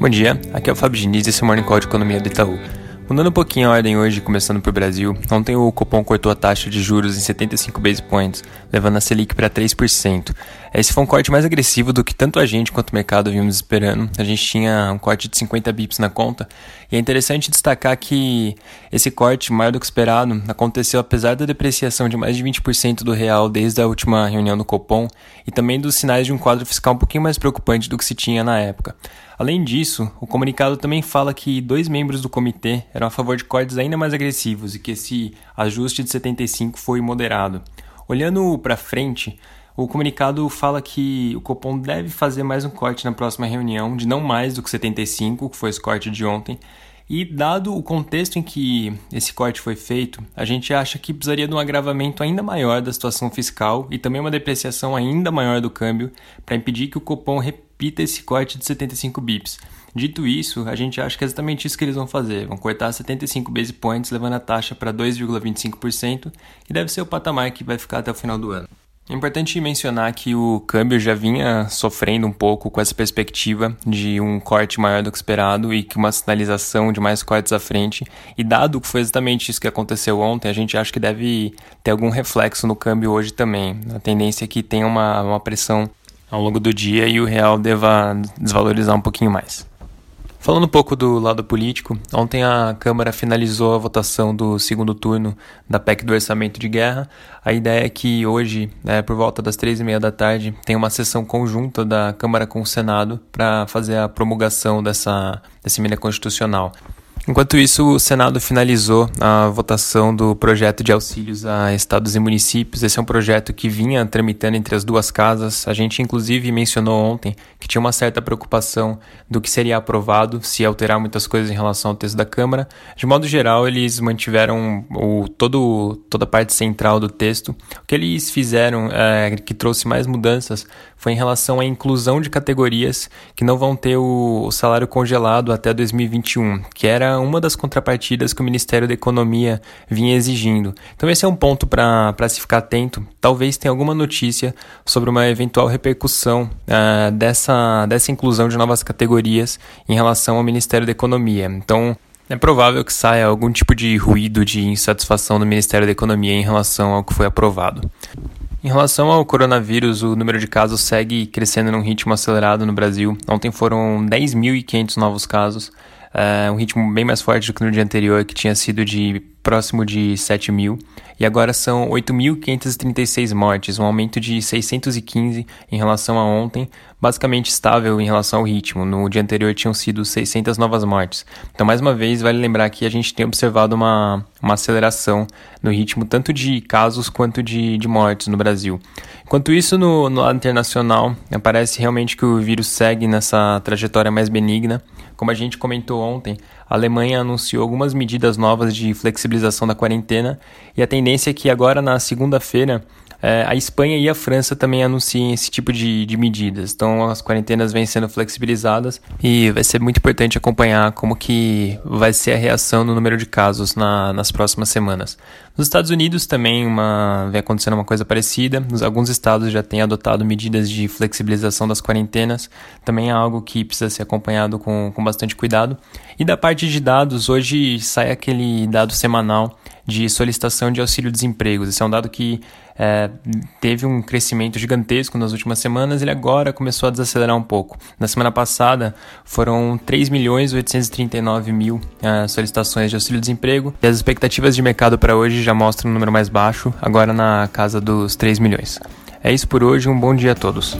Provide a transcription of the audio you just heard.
Bom dia, aqui é o Fábio Diniz e esse é o Morning Call de Economia do Itaú. Mudando um pouquinho a ordem hoje, começando por Brasil, ontem o Copom cortou a taxa de juros em 75 base points, levando a Selic para 3%. Esse foi um corte mais agressivo do que tanto a gente quanto o mercado vimos esperando. A gente tinha um corte de 50 bips na conta, e é interessante destacar que esse corte, maior do que esperado, aconteceu apesar da depreciação de mais de 20% do real desde a última reunião do Copom e também dos sinais de um quadro fiscal um pouquinho mais preocupante do que se tinha na época. Além disso, o comunicado também fala que dois membros do comitê eram a favor de cortes ainda mais agressivos e que esse ajuste de 75 foi moderado. Olhando para frente, o comunicado fala que o Copom deve fazer mais um corte na próxima reunião, de não mais do que 75, que foi esse corte de ontem. E dado o contexto em que esse corte foi feito, a gente acha que precisaria de um agravamento ainda maior da situação fiscal e também uma depreciação ainda maior do câmbio para impedir que o Copom repita esse corte de 75 bips. Dito isso, a gente acha que é exatamente isso que eles vão fazer. Vão cortar 75 base points, levando a taxa para 2,25%, que deve ser o patamar que vai ficar até o final do ano. É importante mencionar que o câmbio já vinha sofrendo um pouco com essa perspectiva de um corte maior do que esperado e que uma sinalização de mais cortes à frente. E dado que foi exatamente isso que aconteceu ontem, a gente acha que deve ter algum reflexo no câmbio hoje também. A tendência é que tenha uma, uma pressão ao longo do dia e o real deva desvalorizar um pouquinho mais. Falando um pouco do lado político, ontem a Câmara finalizou a votação do segundo turno da PEC do Orçamento de Guerra. A ideia é que hoje, né, por volta das três e meia da tarde, tem uma sessão conjunta da Câmara com o Senado para fazer a promulgação dessa, dessa emenda constitucional. Enquanto isso, o Senado finalizou a votação do projeto de auxílios a estados e municípios. Esse é um projeto que vinha tramitando entre as duas casas. A gente, inclusive, mencionou ontem que tinha uma certa preocupação do que seria aprovado, se alterar muitas coisas em relação ao texto da Câmara. De modo geral, eles mantiveram o, todo, toda a parte central do texto. O que eles fizeram, é, que trouxe mais mudanças, foi em relação à inclusão de categorias que não vão ter o, o salário congelado até 2021, que era uma das contrapartidas que o Ministério da Economia vinha exigindo. Então, esse é um ponto para se ficar atento. Talvez tenha alguma notícia sobre uma eventual repercussão uh, dessa, dessa inclusão de novas categorias em relação ao Ministério da Economia. Então, é provável que saia algum tipo de ruído de insatisfação do Ministério da Economia em relação ao que foi aprovado. Em relação ao coronavírus, o número de casos segue crescendo num ritmo acelerado no Brasil. Ontem foram 10.500 novos casos, uh, um ritmo bem mais forte do que no dia anterior, que tinha sido de próximo de 7 mil, e agora são 8.536 mortes, um aumento de 615 em relação a ontem, basicamente estável em relação ao ritmo. No dia anterior tinham sido 600 novas mortes. Então, mais uma vez, vale lembrar que a gente tem observado uma, uma aceleração no ritmo tanto de casos quanto de, de mortes no Brasil. Enquanto isso, no, no lado internacional, parece realmente que o vírus segue nessa trajetória mais benigna. Como a gente comentou ontem, a Alemanha anunciou algumas medidas novas de flexibilização da quarentena. E a tendência é que agora na segunda-feira é, a Espanha e a França também anunciem esse tipo de, de medidas. Então as quarentenas vêm sendo flexibilizadas e vai ser muito importante acompanhar como que vai ser a reação no número de casos na, nas próximas semanas. Nos Estados Unidos também uma, vem acontecendo uma coisa parecida. Alguns estados já têm adotado medidas de flexibilização das quarentenas. Também é algo que precisa ser acompanhado com, com bastante cuidado. E da parte de dados, hoje sai aquele dado semanal de solicitação de auxílio-desemprego. Esse é um dado que é, teve um crescimento gigantesco nas últimas semanas, ele agora começou a desacelerar um pouco. Na semana passada foram 3 milhões 839 mil é, solicitações de auxílio-desemprego e as expectativas de mercado para hoje já mostram um número mais baixo, agora na casa dos 3 milhões. É isso por hoje, um bom dia a todos.